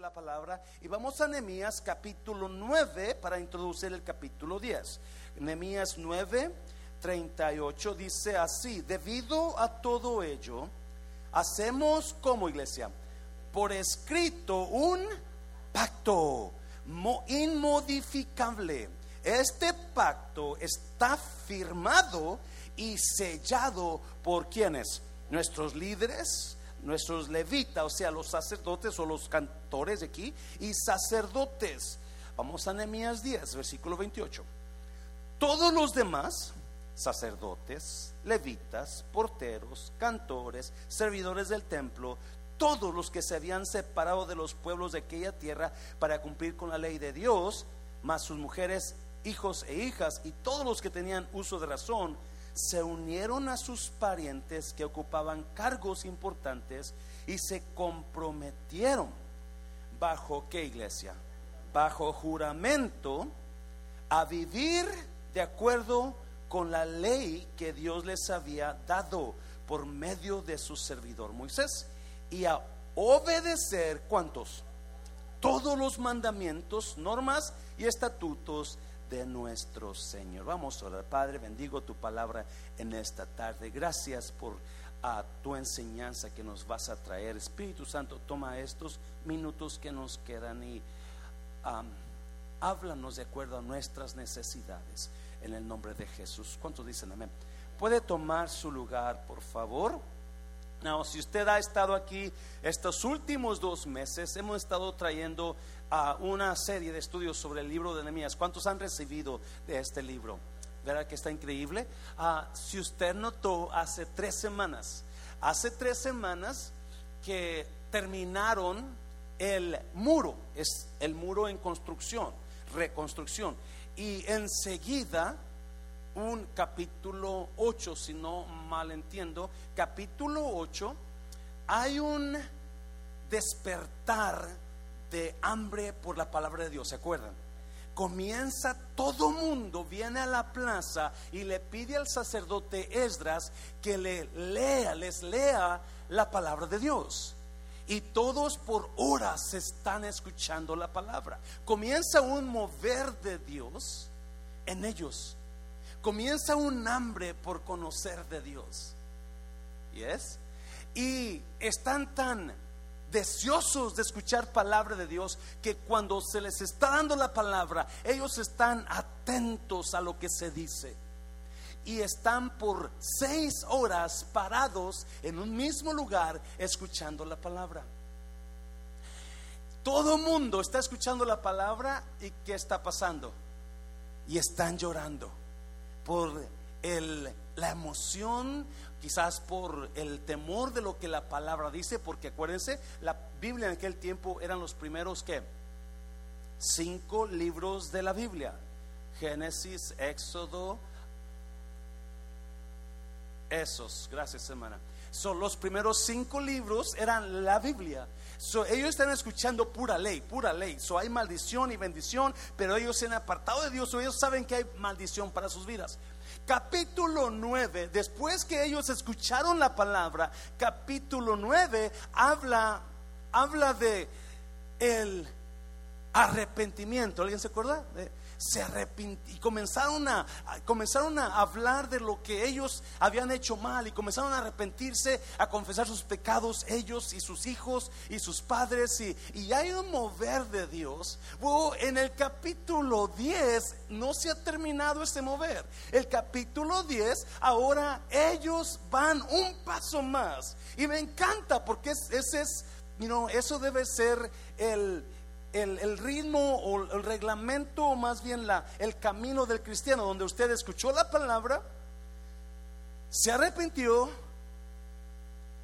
la palabra y vamos a Nehemías capítulo 9 para introducir el capítulo 10. Nehemías 9, 38 dice así, debido a todo ello, hacemos como iglesia, por escrito un pacto inmodificable. Este pacto está firmado y sellado por quienes? Nuestros líderes, nuestros levitas, o sea, los sacerdotes o los cantores aquí, y sacerdotes. Vamos a Nehemías 10, versículo 28. Todos los demás, sacerdotes, levitas, porteros, cantores, servidores del templo, todos los que se habían separado de los pueblos de aquella tierra para cumplir con la ley de Dios, más sus mujeres, hijos e hijas, y todos los que tenían uso de razón, se unieron a sus parientes que ocupaban cargos importantes y se comprometieron bajo qué iglesia? Bajo juramento a vivir de acuerdo con la ley que Dios les había dado por medio de su servidor Moisés y a obedecer cuántos? Todos los mandamientos, normas y estatutos de nuestro Señor. Vamos a orar, Padre, bendigo tu palabra en esta tarde. Gracias por tu enseñanza que nos vas a traer. Espíritu Santo, toma estos minutos que nos quedan y háblanos de acuerdo a nuestras necesidades. En el nombre de Jesús. ¿Cuántos dicen amén? ¿Puede tomar su lugar, por favor? No, si usted ha estado aquí estos últimos dos meses, hemos estado trayendo a una serie de estudios sobre el libro de Nehemías. ¿Cuántos han recibido de este libro? ¿Verdad que está increíble? Ah, si usted notó hace tres semanas, hace tres semanas que terminaron el muro, es el muro en construcción, reconstrucción, y enseguida un capítulo 8, si no mal entiendo, capítulo 8, hay un despertar de hambre por la palabra de Dios, ¿se acuerdan? Comienza todo mundo, viene a la plaza y le pide al sacerdote Esdras que le lea, les lea la palabra de Dios. Y todos por horas están escuchando la palabra. Comienza un mover de Dios en ellos comienza un hambre por conocer de Dios. ¿Yes? Y están tan deseosos de escuchar palabra de Dios que cuando se les está dando la palabra, ellos están atentos a lo que se dice. Y están por seis horas parados en un mismo lugar escuchando la palabra. Todo mundo está escuchando la palabra y ¿qué está pasando? Y están llorando por la emoción, quizás por el temor de lo que la palabra dice, porque acuérdense, la Biblia en aquel tiempo eran los primeros que cinco libros de la Biblia. Génesis, Éxodo, esos, gracias hermana. Son los primeros cinco libros eran la Biblia. ellos están escuchando pura ley, pura ley. So, hay maldición y bendición, pero ellos se han apartado de Dios, ellos saben que hay maldición para sus vidas. Capítulo 9, después que ellos escucharon la palabra, capítulo 9 habla, habla de el arrepentimiento. ¿Alguien se acuerda? Se arrepintieron y comenzaron a, comenzaron a hablar de lo que ellos habían hecho mal y comenzaron a arrepentirse, a confesar sus pecados ellos y sus hijos y sus padres y, y hay un mover de Dios. en el capítulo 10 no se ha terminado ese mover. El capítulo 10 ahora ellos van un paso más y me encanta porque ese es, you eso debe ser el el, ritmo o el reglamento, o más bien la, el camino del cristiano, donde usted escuchó la palabra, se arrepintió,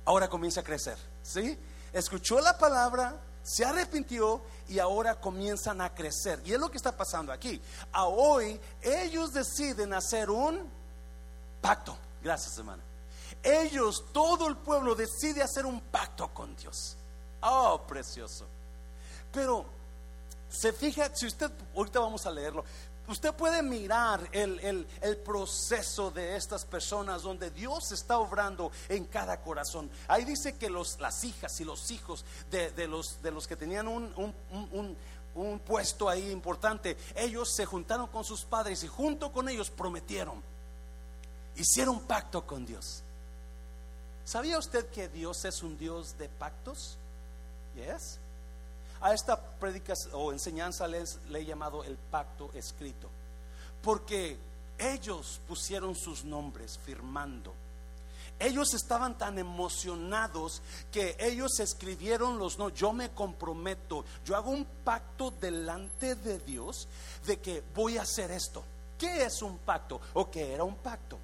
ahora comienza a crecer. ¿Sí? Escuchó la palabra, se arrepintió y ahora comienzan a crecer. Y es lo que está pasando aquí. A hoy ellos deciden hacer un pacto. Gracias, hermana. Ellos, todo el pueblo decide hacer un pacto con Dios. Oh, precioso. Pero se fija, si usted, ahorita vamos a leerlo, usted puede mirar el, proceso de estas personas donde Dios está obrando en cada corazón. Ahí dice que los, las hijas y los hijos de, los, de los que tenían un, un puesto ahí importante, ellos se juntaron con sus padres y junto con ellos prometieron, hicieron un pacto con Dios. ¿Sabía usted que Dios es un Dios de pactos? Yes. A esta predica o enseñanza les, le he llamado el pacto escrito, porque ellos pusieron sus nombres firmando. Ellos estaban tan emocionados que ellos escribieron los no. Yo me comprometo, yo hago un pacto delante de Dios de que voy a hacer esto. ¿Qué es un pacto? ¿O qué era un pacto?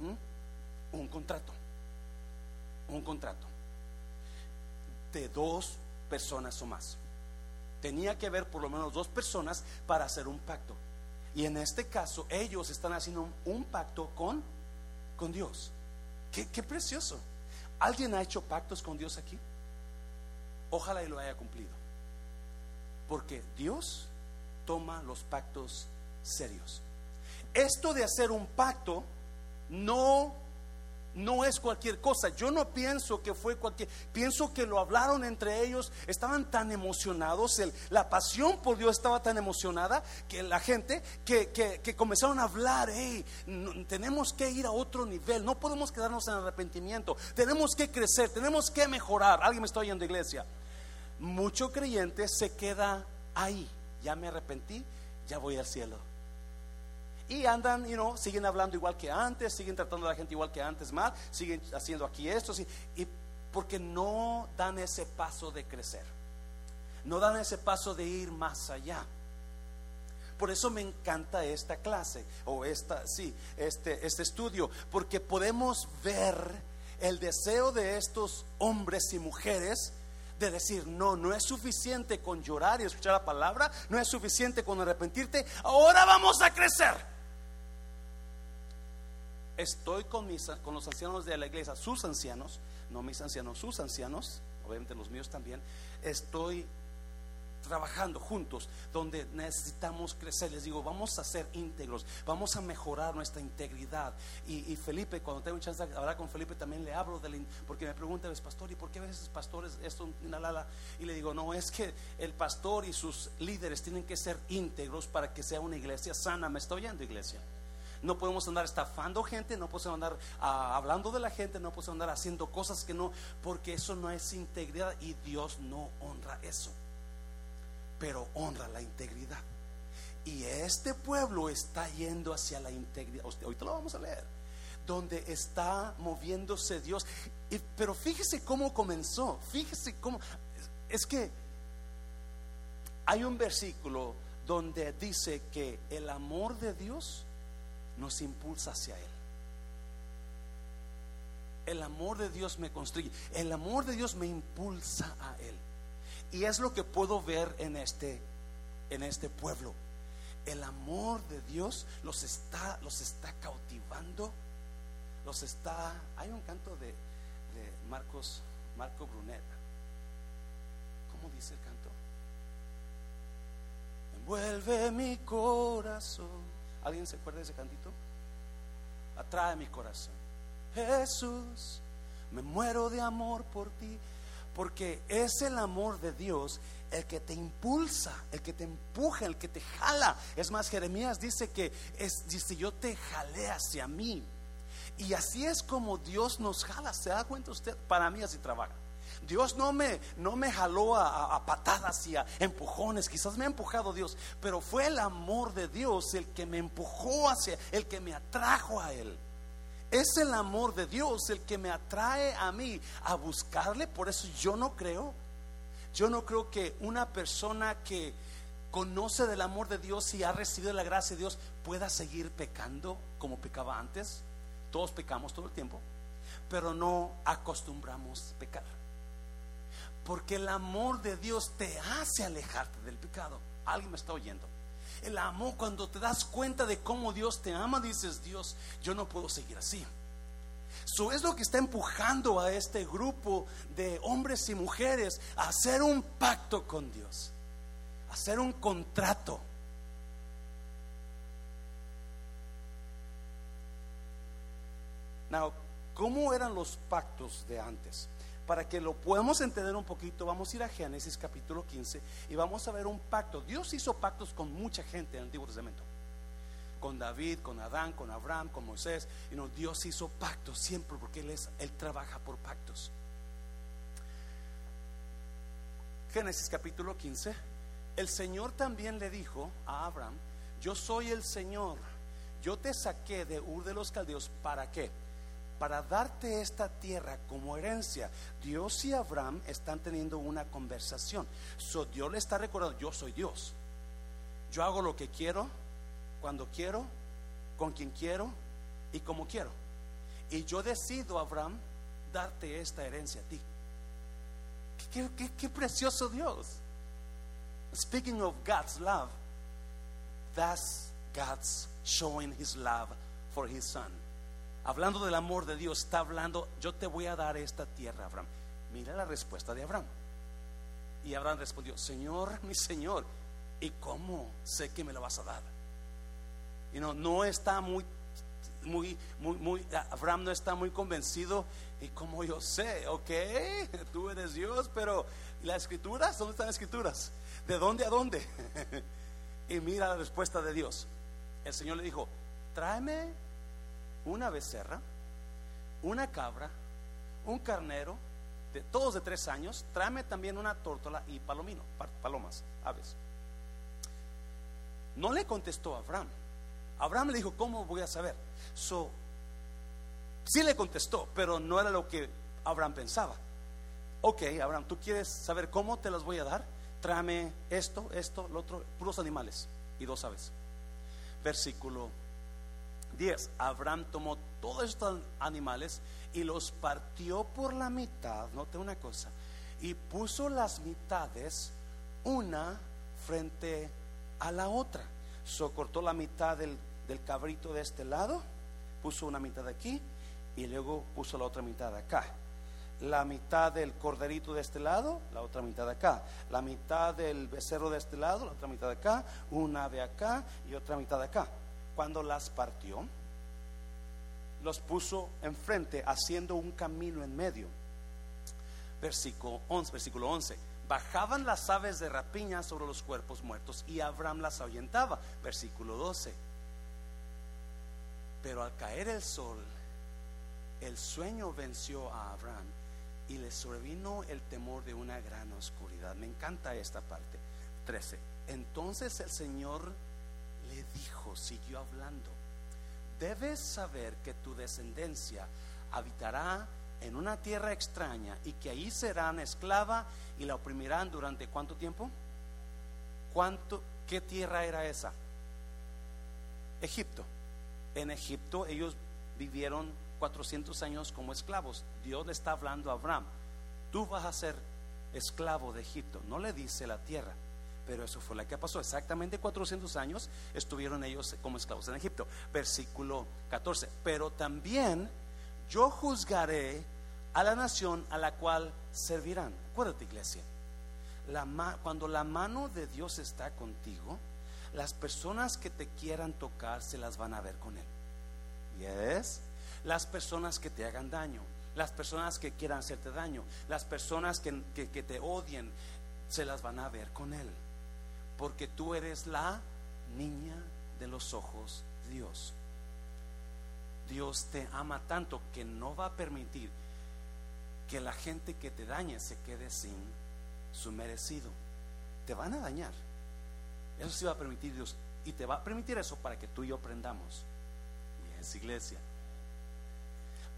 ¿Mm? Un contrato un contrato de dos personas o más. Tenía que haber por lo menos dos personas para hacer un pacto. Y en este caso ellos están haciendo un, pacto con, con Dios. Qué, qué precioso. ¿Alguien ha hecho pactos con Dios aquí? Ojalá y lo haya cumplido. Porque Dios toma los pactos serios. Esto de hacer un pacto no no es cualquier cosa. Yo no pienso que fue cualquier, pienso que lo hablaron entre ellos, estaban tan emocionados, la pasión por Dios estaba tan emocionada que la gente que, comenzaron a hablar, hey, tenemos que ir a otro nivel, no podemos quedarnos en arrepentimiento, tenemos que crecer, tenemos que mejorar. Alguien me está oyendo, iglesia. Mucho creyente se queda ahí, ya me arrepentí, ya voy al cielo y andan, you know, siguen hablando igual que antes, siguen tratando a la gente igual que antes mal, siguen haciendo aquí esto, y porque no dan ese paso de crecer, no dan ese paso de ir más allá. Por eso me encanta esta clase o esta, sí, este, este estudio, porque podemos ver el deseo de estos hombres y mujeres de decir, no, no es suficiente con llorar y escuchar la palabra, no es suficiente con arrepentirte, ahora vamos a crecer estoy con, mis, con los ancianos de la iglesia, sus ancianos, no mis ancianos, sus ancianos, obviamente los míos también, estoy trabajando juntos donde necesitamos crecer. Les digo, vamos a ser íntegros, vamos a mejorar nuestra integridad. Y, Felipe, cuando tengo chance de hablar con Felipe, también le hablo del, porque me pregunta, ¿es pastor? ¿Y por qué a veces pastores esto, Y le digo, no, es que el pastor y sus líderes tienen que ser íntegros para que sea una iglesia sana. ¿Me estoy oyendo, iglesia? No podemos andar estafando gente, no podemos andar ah, hablando de la gente, no podemos andar haciendo cosas que no, porque eso no es integridad y Dios no honra eso. Pero honra la integridad. Y este pueblo está yendo hacia la integridad. Ahorita lo vamos a leer. Donde está moviéndose Dios. pero fíjese cómo comenzó. Fíjese cómo. Es que hay un versículo donde dice que el amor de Dios nos impulsa hacia Él. El amor de Dios me construye, el amor de Dios me impulsa a Él. Y es lo que puedo ver en este, en este pueblo. El amor de Dios los está, los está cautivando, los está. Hay un canto de, de Marcos, Marco Brunet. ¿Cómo dice el canto? Envuelve mi corazón ¿Alguien se acuerda de ese cantito? Atrae mi corazón. Jesús, me muero de amor por ti, porque es el amor de Dios el que te impulsa, el que te empuja, el que te jala. Es más, Jeremías dice que es, dice, yo te jalé hacia mí. Y así es como Dios nos jala. ¿Se da cuenta usted? Para mí así trabaja. Dios no me, no me jaló a, patadas y a empujones, quizás me ha empujado Dios, pero fue el amor de Dios el que me empujó hacia, el que me atrajo a Él. Es el amor de Dios el que me atrae a mí a buscarle, por eso yo no creo, yo no creo que una persona que conoce del amor de Dios y ha recibido la gracia de Dios pueda seguir pecando como pecaba antes. Todos pecamos todo el tiempo, pero no acostumbramos pecar. Porque el amor de Dios te hace alejarte del pecado. Alguien me está oyendo. El amor, cuando te das cuenta de cómo Dios te ama, dices, Dios, yo no puedo seguir así. Eso es lo que está empujando a este grupo de hombres y mujeres a hacer un pacto con Dios, a hacer un contrato. Now, ¿cómo eran los pactos de antes? Para que lo podamos entender un poquito, vamos a ir a Génesis capítulo 15 y vamos a ver un pacto. Dios hizo pactos con mucha gente en el Antiguo Testamento. Con David, con Adán, con Abraham, con Moisés. Y no, Dios hizo pactos siempre porque él, es, él trabaja por pactos. Génesis capítulo 15. El Señor también le dijo a Abraham, yo soy el Señor, yo te saqué de Ur de los Caldeos, ¿para qué? Para darte esta tierra como herencia. Dios y Abraham están teniendo una conversación. So, Dios le está recordando, yo soy Dios. Yo hago lo que quiero, cuando quiero, con quien quiero y como quiero. Y yo decido, Abraham, darte esta herencia a ti. Qué, precioso Dios. Speaking of God's love, that's God's showing his love for his son hablando del amor de Dios, está hablando, yo te voy a dar esta tierra, Abraham. Mira la respuesta de Abraham. Y Abraham respondió, Señor, mi Señor, ¿y cómo sé que me lo vas a dar? Y no, no está muy, muy, muy, muy, Abraham no está muy convencido. ¿Y como yo sé? Ok, tú eres Dios, pero las escrituras? ¿Dónde están las escrituras? ¿De dónde a dónde? y mira la respuesta de Dios. El Señor le dijo, tráeme una becerra, una cabra, un carnero, de todos de tres años, tráeme también una tórtola y palomino, palomas, aves. No le contestó Abraham. Abraham le dijo, ¿cómo voy a saber? So, sí le contestó, pero no era lo que Abraham pensaba. Ok, Abraham, ¿tú quieres saber cómo te las voy a dar? Tráeme esto, esto, lo otro, puros animales y dos aves. Versículo 10. Abraham tomó todos estos animales y los partió por la mitad, note una cosa, y puso las mitades una frente a la otra. Socortó la mitad del, del cabrito de este lado, puso una mitad aquí y luego puso la otra mitad acá. La mitad del corderito de este lado, la otra mitad acá. La mitad del becerro de este lado, la otra mitad acá. Una de acá y otra mitad acá cuando las partió, los puso enfrente, haciendo un camino en medio. Versículo 11, versículo 11. Bajaban las aves de rapiña sobre los cuerpos muertos y Abraham las ahuyentaba. Versículo 12. Pero al caer el sol, el sueño venció a Abraham y le sobrevino el temor de una gran oscuridad. Me encanta esta parte. 13. Entonces el Señor dijo, siguió hablando, debes saber que tu descendencia habitará en una tierra extraña y que ahí serán esclava y la oprimirán durante cuánto tiempo? ¿Cuánto qué tierra era esa? Egipto. En Egipto ellos vivieron 400 años como esclavos. Dios le está hablando a Abraham, tú vas a ser esclavo de Egipto. No le dice la tierra. Pero eso fue lo que pasó. Exactamente 400 años estuvieron ellos como esclavos en Egipto. Versículo 14. Pero también yo juzgaré a la nación a la cual servirán. Acuérdate, iglesia. La cuando la mano de Dios está contigo, las personas que te quieran tocar se las van a ver con Él. Yes. Las personas que te hagan daño, las personas que quieran hacerte daño, las personas que, que te odien, se las van a ver con Él porque tú eres la niña de los ojos de Dios. Dios te ama tanto que no va a permitir que la gente que te dañe se quede sin su merecido. Te van a dañar. Eso sí va a permitir Dios. Y te va a permitir eso para que tú y yo aprendamos. Y es iglesia.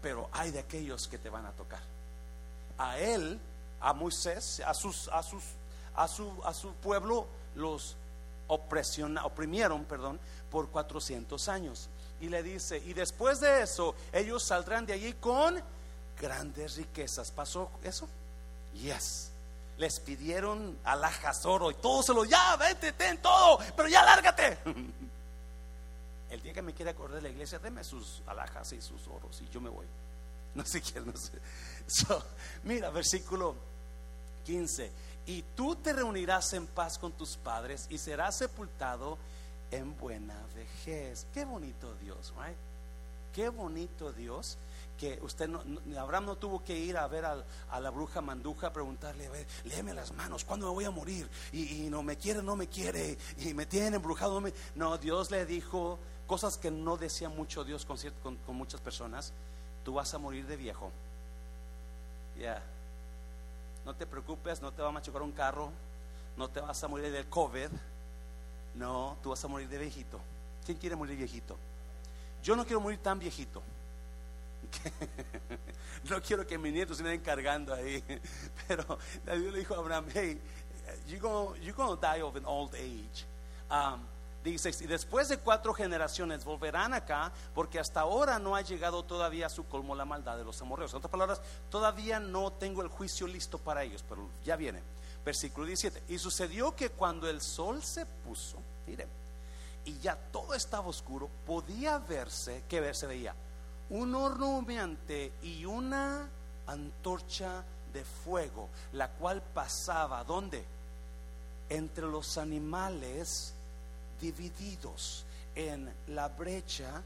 Pero hay de aquellos que te van a tocar. A él, a Moisés, a a a su, a su pueblo los oprimieron perdón, por 400 años. Y le dice, y después de eso, ellos saldrán de allí con grandes riquezas. ¿Pasó eso? Yes. Les pidieron alhajas, oro y todo se lo, ya, vete, ten todo, pero ya lárgate. El día que me quiera acordar de la iglesia, deme sus alhajas y sus oros y yo me voy. No sé quién, no sé. mira, versículo 15 y tú te reunirás en paz con tus padres y serás sepultado en buena vejez. Qué bonito Dios, right? Qué bonito Dios que usted no, Abraham no tuvo que ir a ver a la bruja manduja a preguntarle, a ver, léeme las manos, ¿cuándo me voy a morir? Y, no me quiere, no me quiere, y me tiene embrujado. No, no, Dios le dijo cosas que no decía mucho Dios con, con, muchas personas. Tú vas a morir de viejo. Ya. No te preocupes, no te va a machucar un carro, no te vas a morir del COVID. No, tú vas a morir de viejito. ¿Quién quiere morir viejito? Yo no quiero morir tan viejito. no quiero que mis nietos se me cargando ahí. Pero David le dijo a Abraham, hey, you're going to die of an old age. Um, dice, y después de cuatro generaciones volverán acá, porque hasta ahora no ha llegado todavía a su colmo la maldad de los amorreos. En otras palabras, todavía no tengo el juicio listo para ellos, pero ya viene. Versículo 17. Y sucedió que cuando el sol se puso, mire, y ya todo estaba oscuro, podía verse, ¿qué ver se veía? un horno humeante y una antorcha de fuego, la cual pasaba, ¿dónde? Entre los animales divididos en la brecha,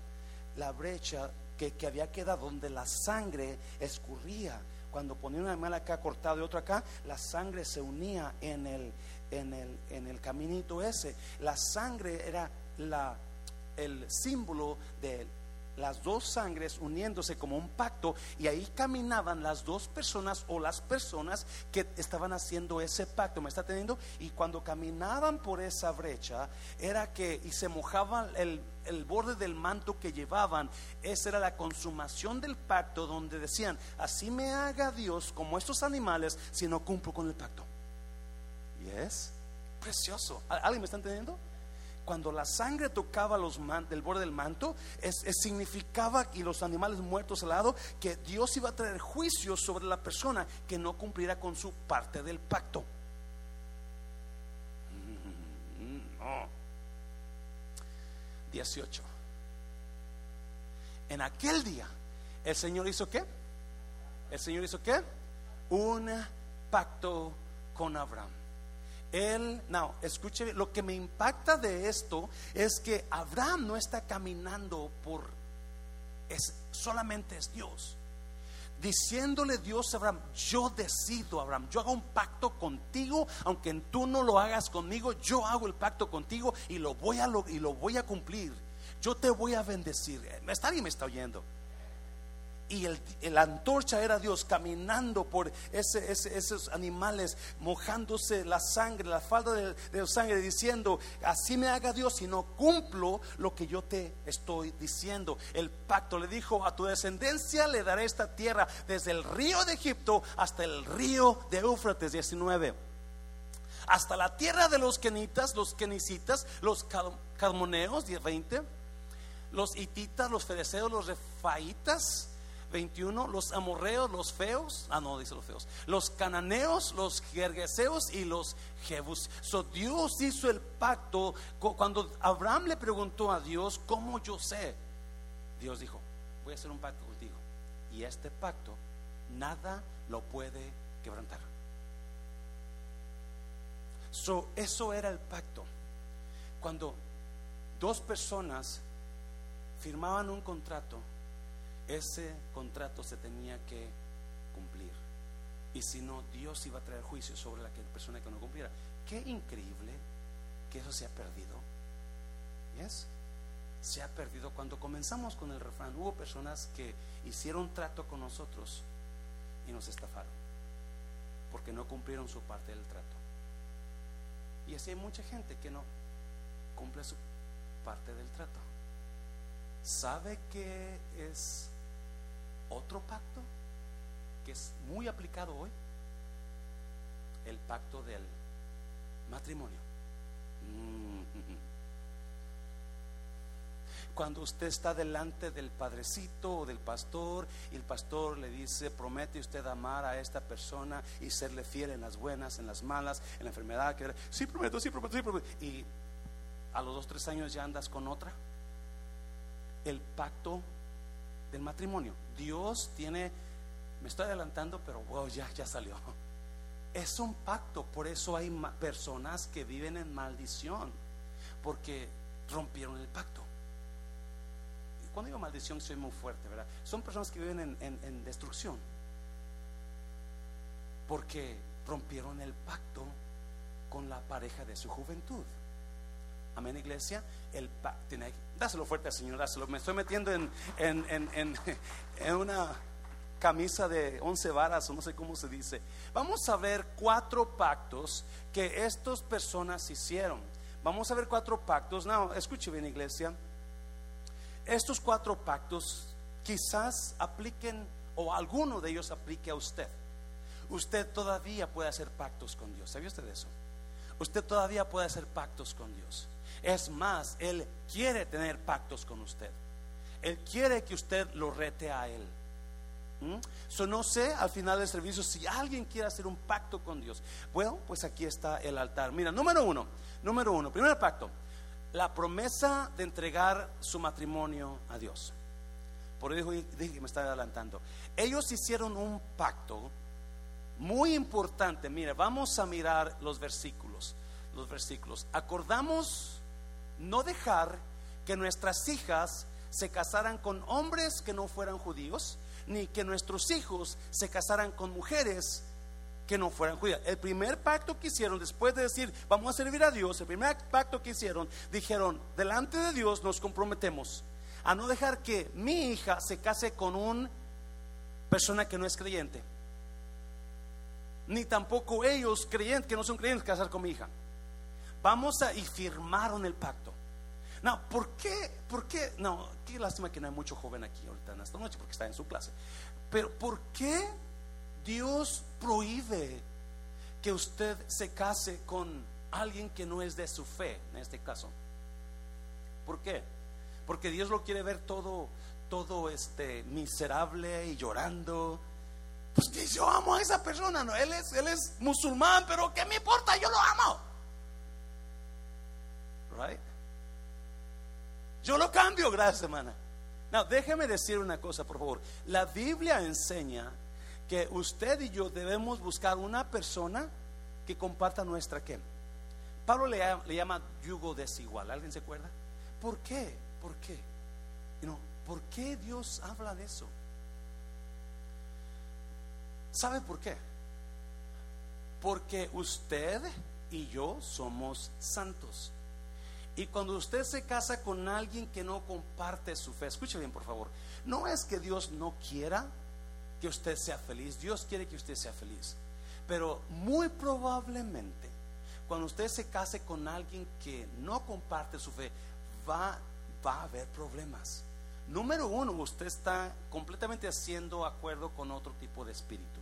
la brecha que, había quedado donde la sangre escurría. Cuando ponía un animal acá cortado y otro acá, la sangre se unía en el, en el, en el caminito ese. La sangre era la, el símbolo del las dos sangres uniéndose como un pacto y ahí caminaban las dos personas o las personas que estaban haciendo ese pacto, ¿me está teniendo? Y cuando caminaban por esa brecha era que y se mojaba el, el borde del manto que llevaban, esa era la consumación del pacto donde decían, así me haga Dios como estos animales si no cumplo con el pacto. Y es precioso. ¿Alguien me está entendiendo? Cuando la sangre tocaba los del borde del manto, significaba, y los animales muertos al lado, que Dios iba a traer juicio sobre la persona que no cumpliera con su parte del pacto. Mm, no. 18. En aquel día, el Señor hizo qué? El Señor hizo qué? Un pacto con Abraham. Él, no, escuche, lo que me impacta de esto es que Abraham no está caminando por, es, solamente es Dios. Diciéndole Dios a Abraham, yo decido, Abraham, yo hago un pacto contigo, aunque tú no lo hagas conmigo, yo hago el pacto contigo y lo voy a, y lo voy a cumplir. Yo te voy a bendecir. ¿Está alguien me está oyendo? Y el, la antorcha era Dios caminando por esos animales, mojándose la sangre, la falda de, de, sangre, diciendo, así me haga Dios si no cumplo lo que yo te estoy diciendo. El pacto le dijo, a tu descendencia le daré esta tierra desde el río de Egipto hasta el río de Éufrates 19. Hasta la tierra de los kenitas, los kenicitas, los calmoneos 20, los hititas, los fedeceos, los refaitas 21, los amorreos, los feos, ah no, dice los feos, los cananeos, los jergueseos y los jebus. So, Dios hizo el pacto. Cuando Abraham le preguntó a Dios, ¿cómo yo sé? Dios dijo, voy a hacer un pacto contigo. Y este pacto, nada lo puede quebrantar. So, eso era el pacto. Cuando dos personas firmaban un contrato, ese contrato se tenía que cumplir. Y si no, Dios iba a traer juicio sobre la persona que no cumpliera. Qué increíble que eso se ha perdido. ¿Yes? Se ha perdido. Cuando comenzamos con el refrán, hubo personas que hicieron trato con nosotros y nos estafaron. Porque no cumplieron su parte del trato. Y así hay mucha gente que no cumple su parte del trato. ¿Sabe que es otro pacto que es muy aplicado hoy, el pacto del matrimonio. Mm. Cuando usted está delante del padrecito o del pastor y el pastor le dice, promete usted amar a esta persona y serle fiel en las buenas, en las malas, en la enfermedad, que sí prometo, sí prometo, sí prometo. Y a los dos, tres años ya andas con otra. El pacto del matrimonio. Dios tiene, me estoy adelantando, pero wow, ya, ya salió. Es un pacto, por eso hay personas que viven en maldición, porque rompieron el pacto. cuando digo maldición soy muy fuerte, ¿verdad? Son personas que viven en, en destrucción. Porque rompieron el pacto con la pareja de su juventud. Amén, iglesia. El pacto, dáselo fuerte al Señor, dáselo. Me estoy metiendo en, en, en, en una camisa de once varas, o no sé cómo se dice. Vamos a ver cuatro pactos que estas personas hicieron. Vamos a ver cuatro pactos. No, escuche bien, iglesia. Estos cuatro pactos quizás apliquen, o alguno de ellos aplique a usted. Usted todavía puede hacer pactos con Dios. ¿Sabía usted eso? Usted todavía puede hacer pactos con Dios. Es más, Él quiere tener pactos con usted. Él quiere que usted lo rete a Él. ¿Mm? no sé al final del servicio si alguien quiere hacer un pacto con Dios. Bueno, pues aquí está el altar. Mira, número uno, número uno, primer pacto, la promesa de entregar su matrimonio a Dios. Por eso dije que me estaba adelantando. Ellos hicieron un pacto muy importante. Mira, vamos a mirar los versículos. Los versículos. Acordamos no dejar que nuestras hijas se casaran con hombres que no fueran judíos, ni que nuestros hijos se casaran con mujeres que no fueran judías. El primer pacto que hicieron, después de decir, vamos a servir a Dios, el primer pacto que hicieron, dijeron, delante de Dios nos comprometemos a no dejar que mi hija se case con una persona que no es creyente. Ni tampoco ellos creyentes que no son creyentes casar con mi hija. Vamos a y firmaron el pacto. No, ¿por qué? ¿Por qué? No, qué lástima que no hay mucho joven aquí ahorita en esta noche porque está en su clase. Pero ¿por qué Dios prohíbe que usted se case con alguien que no es de su fe, en este caso? ¿Por qué? Porque Dios lo quiere ver todo todo este miserable y llorando. Pues yo amo a esa persona, no, él es él es musulmán, pero ¿qué me importa? Yo lo amo. Right? Yo lo cambio, gracias, hermana. No, déjeme decir una cosa, por favor. La Biblia enseña que usted y yo debemos buscar una persona que comparta nuestra qué. Pablo le, llama yugo desigual. ¿Alguien se acuerda? ¿Por qué? ¿Por qué? ¿Por qué Dios habla de eso? ¿Sabe por qué? Porque usted y yo somos santos. Y cuando usted se casa con alguien que no comparte su fe, escuche bien por favor, no es que Dios no quiera que usted sea feliz, Dios quiere que usted sea feliz, pero muy probablemente cuando usted se case con alguien que no comparte su fe, va, va a haber problemas. Número uno, usted está completamente haciendo acuerdo con otro tipo de espíritu.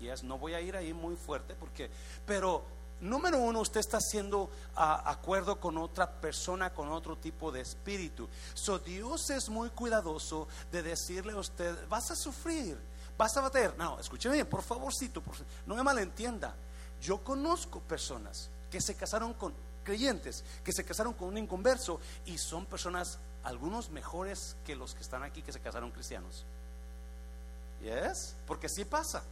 Y es, no voy a ir ahí muy fuerte porque, pero Número uno, usted está haciendo acuerdo con otra persona, con otro tipo de espíritu. So, Dios es muy cuidadoso de decirle a usted, vas a sufrir, vas a bater. No, escúcheme bien, por favorcito, no me malentienda. Yo conozco personas que se casaron con creyentes, que se casaron con un inconverso y son personas, algunos mejores que los que están aquí que se casaron cristianos. ¿Yes? Porque sí pasa.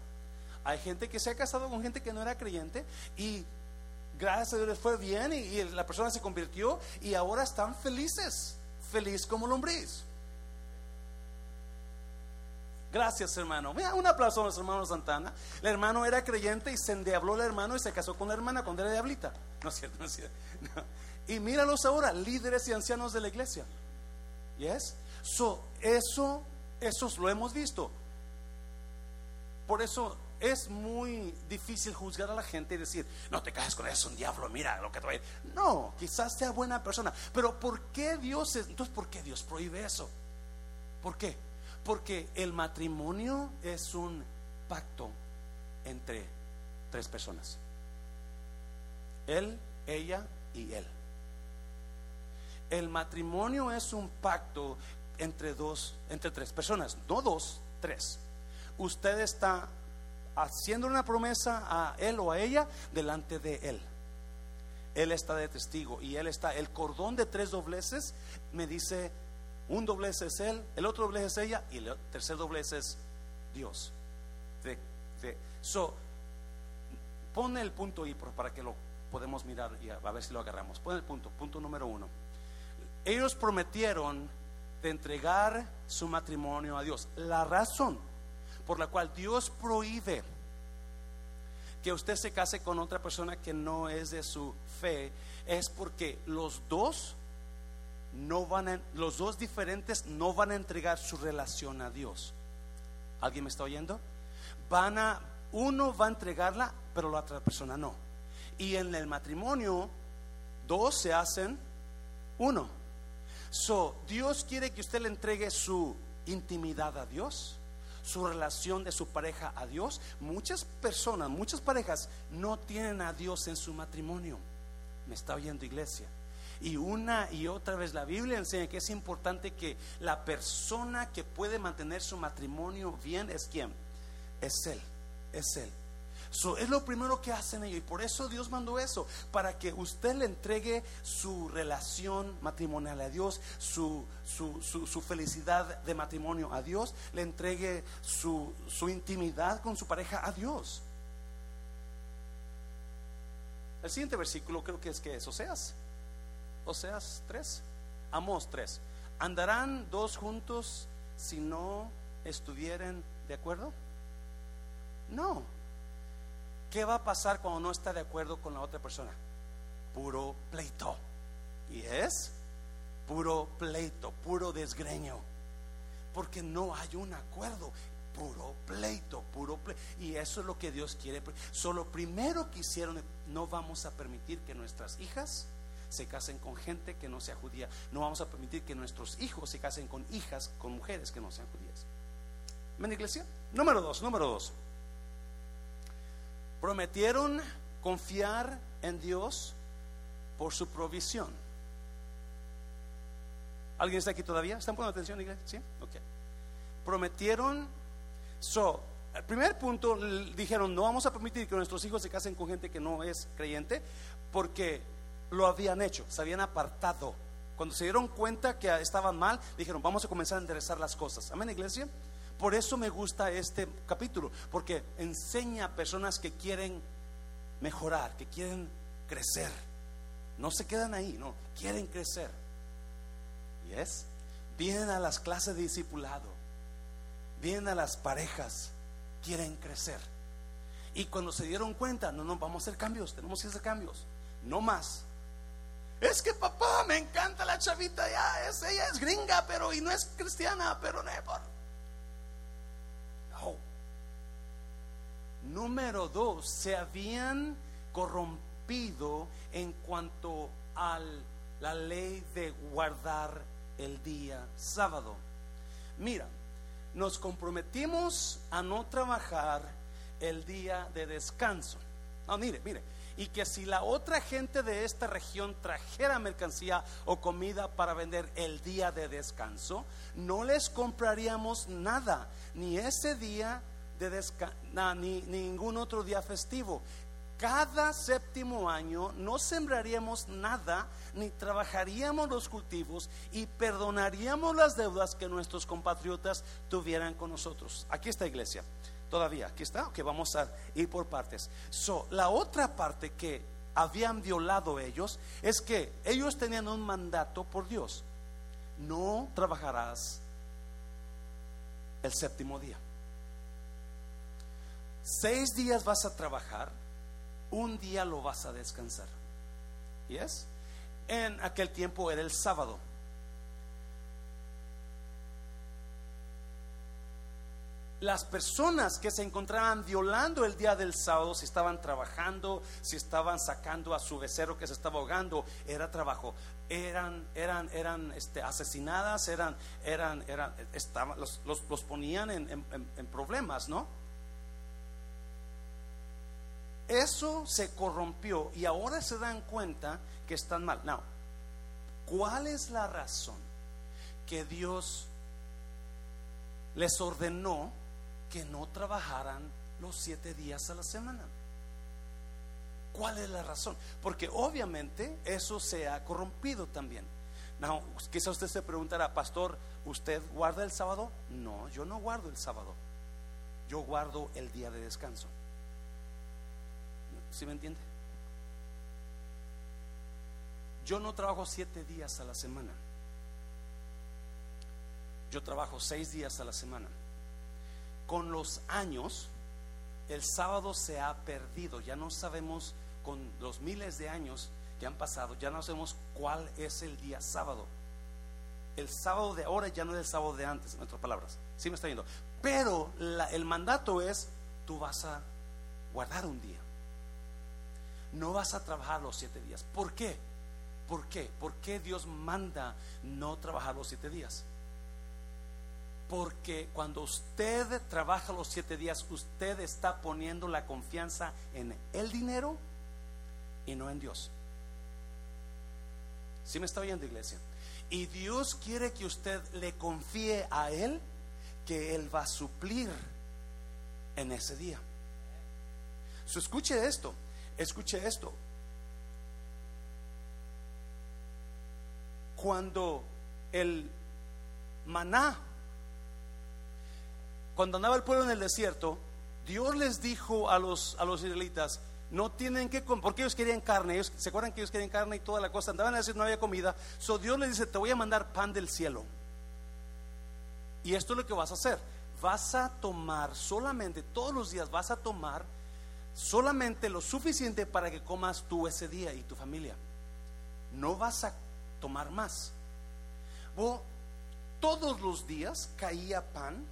Hay gente que se ha casado con gente que no era creyente y gracias a Dios les fue bien y, la persona se convirtió y ahora están felices, feliz como lombriz. Gracias, hermano. Mira, un aplauso a nuestro hermano Santana. El hermano era creyente y se endiabló el hermano y se casó con la hermana cuando era diablita. No es cierto, no es cierto. Y míralos ahora, líderes y ancianos de la iglesia. ¿Yes? So, eso, eso lo hemos visto. Por eso es muy difícil juzgar a la gente y decir, no te cases con él, es un diablo, mira lo que te va a. No, quizás sea buena persona, pero ¿por qué Dios es, entonces por qué Dios prohíbe eso? ¿Por qué? Porque el matrimonio es un pacto entre tres personas. Él, ella y él. El matrimonio es un pacto entre dos, entre tres personas, no dos, tres. Usted está haciendo una promesa a él o a ella delante de él. Él está de testigo y él está, el cordón de tres dobleces me dice, un doblez es él, el otro doblez es ella y el tercer doblez es Dios. De, so, pone el punto ahí para que lo podemos mirar y a ver si lo agarramos. Pone el punto, punto número uno. Ellos prometieron de entregar su matrimonio a Dios. La razón por la cual Dios prohíbe que usted se case con otra persona que no es de su fe es porque los dos no van a, los dos diferentes no van a entregar su relación a Dios. ¿Alguien me está oyendo? Van a uno va a entregarla, pero la otra persona no. Y en el matrimonio dos se hacen uno. So, Dios quiere que usted le entregue su intimidad a Dios, su relación de su pareja a Dios. Muchas personas, muchas parejas no tienen a Dios en su matrimonio. Me está oyendo iglesia. Y una y otra vez la Biblia enseña que es importante que la persona que puede mantener su matrimonio bien es quien? Es Él, es Él es lo primero que hacen ellos. Y por eso Dios mandó eso. Para que usted le entregue su relación matrimonial a Dios, su, su, felicidad de matrimonio a Dios, le entregue su, intimidad con su pareja a Dios. El siguiente versículo creo que es que es Oseas. Oseas 3. Amós 3. ¿Andarán dos juntos si no estuvieran de acuerdo? No. ¿Qué va a pasar cuando no está de acuerdo con la otra persona? Puro pleito. Y es puro pleito, puro desgreño. Porque no hay un acuerdo. Puro pleito, puro pleito. Y eso es lo que Dios quiere. Solo primero que hicieron, no vamos a permitir que nuestras hijas se casen con gente que no sea judía. No vamos a permitir que nuestros hijos se casen con hijas, con mujeres que no sean judías. ¿Ven, iglesia? Número dos, número dos. Prometieron confiar en Dios por su provisión. ¿Alguien está aquí todavía? ¿Están poniendo atención, iglesia? ¿Sí? Ok. Prometieron. So, primer punto dijeron: No vamos a permitir que nuestros hijos se casen con gente que no es creyente, porque lo habían hecho, se habían apartado. Cuando se dieron cuenta que estaban mal, dijeron: Vamos a comenzar a enderezar las cosas. Amén, iglesia. Por eso me gusta este capítulo, porque enseña a personas que quieren mejorar, que quieren crecer. No se quedan ahí, no, quieren crecer. ¿Y es? Vienen a las clases de discipulado, vienen a las parejas, quieren crecer. Y cuando se dieron cuenta, no, no, vamos a hacer cambios, tenemos que hacer cambios, no más. Es que papá, me encanta la chavita, ya, es, ella es gringa, pero y no es cristiana, pero no, Número dos, se habían corrompido en cuanto a la ley de guardar el día sábado. Mira, nos comprometimos a no trabajar el día de descanso. No, mire, mire. Y que si la otra gente de esta región trajera mercancía o comida para vender el día de descanso, no les compraríamos nada, ni ese día de ni ningún otro día festivo. Cada séptimo año no sembraríamos nada, ni trabajaríamos los cultivos y perdonaríamos las deudas que nuestros compatriotas tuvieran con nosotros. Aquí está iglesia, todavía, aquí está, que vamos a ir por partes. So, la otra parte que habían violado ellos es que ellos tenían un mandato por Dios. No trabajarás el séptimo día. Seis días vas a trabajar, un día lo vas a descansar. ¿Yes? En aquel tiempo era el sábado. Las personas que se encontraban violando el día del sábado, si estaban trabajando, si estaban sacando a su becerro que se estaba ahogando, era trabajo. Eran, eran, eran este, asesinadas, eran, eran, eran, estaban, los, los, ponían en problemas, ¿no? Eso se corrompió y ahora se dan cuenta que están mal. Now, ¿cuál es la razón que Dios les ordenó que no trabajaran los siete días a la semana? ¿Cuál es la razón? Porque obviamente eso se ha corrompido también. Now, quizá usted se preguntará, pastor, ¿usted guarda el sábado? No, yo no guardo el sábado. Yo guardo el día de descanso. ¿Sí me entiende? Yo no trabajo siete días a la semana. Yo trabajo seis días a la semana. Con los años, el sábado se ha perdido. Ya no sabemos, con los miles de años que han pasado, ya no sabemos cuál es el día sábado. El sábado de ahora ya no es el sábado de antes, en otras palabras. ¿Sí me está viendo? Pero el mandato es, tú vas a guardar un día. No vas a trabajar los siete días. ¿Por qué? ¿Por qué? ¿Por qué Dios manda no trabajar los siete días? Porque cuando usted trabaja los siete días, usted está poniendo la confianza en el dinero y no en Dios. ¿Sí me está oyendo, iglesia? Y Dios quiere que usted le confíe a Él que Él va a suplir en ese día. So, escuche esto, escuche esto. Cuando el maná cuando andaba el pueblo en el desierto, Dios les dijo a los, a los israelitas, no tienen que comer, porque ellos querían carne, ellos, se acuerdan que ellos querían carne y toda la cosa, andaban a decir no había comida, so Dios les dice, te voy a mandar pan del cielo. Y esto es lo que vas a hacer, vas a tomar solamente, todos los días vas a tomar solamente lo suficiente para que comas tú ese día y tu familia. No vas a tomar más. todos los días caía pan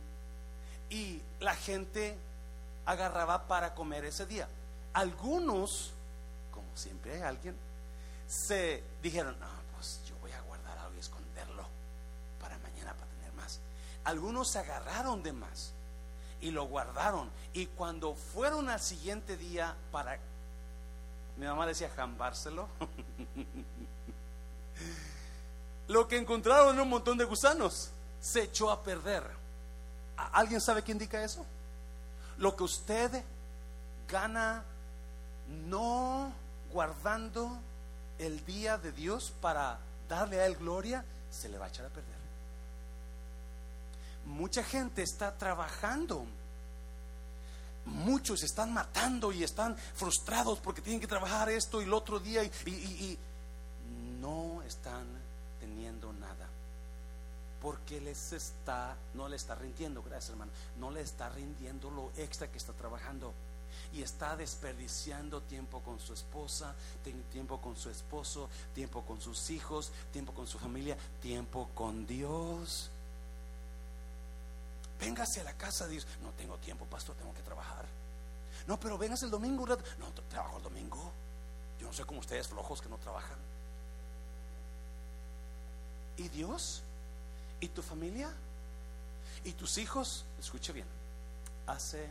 y la gente agarraba para comer ese día. Algunos, como siempre hay alguien, se dijeron, no, pues yo voy a guardar algo y esconderlo para mañana para tener más. Algunos se agarraron de más y lo guardaron. Y cuando fueron al siguiente día para, mi mamá decía, jambárselo, lo que encontraron un montón de gusanos, se echó a perder. ¿Alguien sabe qué indica eso? Lo que usted gana no guardando el día de Dios para darle a Él gloria, se le va a echar a perder. Mucha gente está trabajando. Muchos están matando y están frustrados porque tienen que trabajar esto y el otro día y, no están teniendo nada porque les está, no le está rindiendo, gracias hermano, no le está rindiendo lo extra que está trabajando y está desperdiciando tiempo con su esposa, tiempo con su esposo, tiempo con sus hijos, tiempo con su familia, tiempo con Dios. Véngase a la casa de Dios. No tengo tiempo, pastor, tengo que trabajar. No, pero véngase el domingo. No, trabajo el domingo. Yo no sé cómo ustedes flojos que no trabajan. ¿Y Dios? ¿Y tu familia? ¿Y tus hijos? Escuche bien. Hace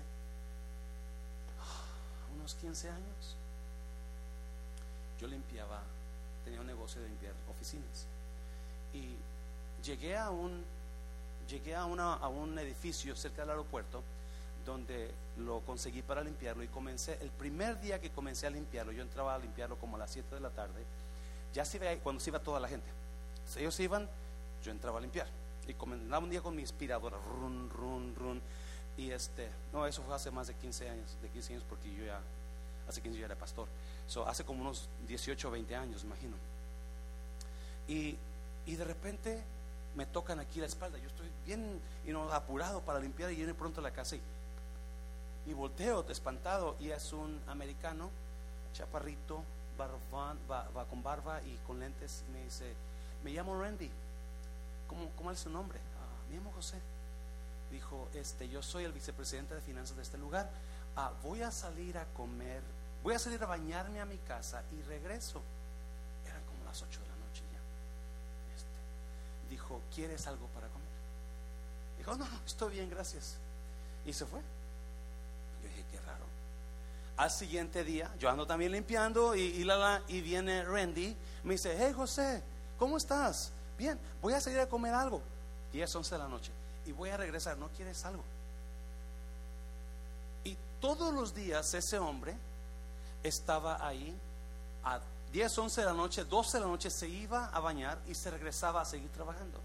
unos 15 años yo limpiaba, tenía un negocio de limpiar oficinas. Y llegué a un llegué a, una, a un edificio cerca del aeropuerto donde lo conseguí para limpiarlo y comencé, el primer día que comencé a limpiarlo, yo entraba a limpiarlo como a las 7 de la tarde, ya se iba, cuando se iba toda la gente. Ellos iban, yo entraba a limpiar. Y comenzaba un día con mi inspiradora, run, run, run. Y este, no, eso fue hace más de 15 años, de 15 años porque yo ya, hace 15 ya era pastor. So, hace como unos 18 o 20 años, imagino. Y, y de repente me tocan aquí la espalda. Yo estoy bien y no apurado para limpiar y viene pronto a la casa y, y volteo espantado y es un americano, chaparrito, va, con barba y con lentes. Me dice, me llamo Randy. ¿Cómo, es su nombre? Ah, mi amo José. Dijo, este, yo soy el vicepresidente de finanzas de este lugar. Ah, voy a salir a comer, voy a salir a bañarme a mi casa y regreso. Eran como las 8 de la dijo, ¿quieres algo para comer? Dijo, no, no, estoy bien, gracias. Y se fue. Yo dije, qué raro. Al siguiente día, yo ando también limpiando y, y, y viene Randy, me dice, hey José, ¿cómo estás? Bien, voy a salir a comer algo. 10, 11 de la noche. Y voy a regresar. ¿No quieres algo? Y todos los días ese hombre estaba ahí a 10, 11 de la noche, 12 de la noche, se iba a bañar y se regresaba a seguir trabajando.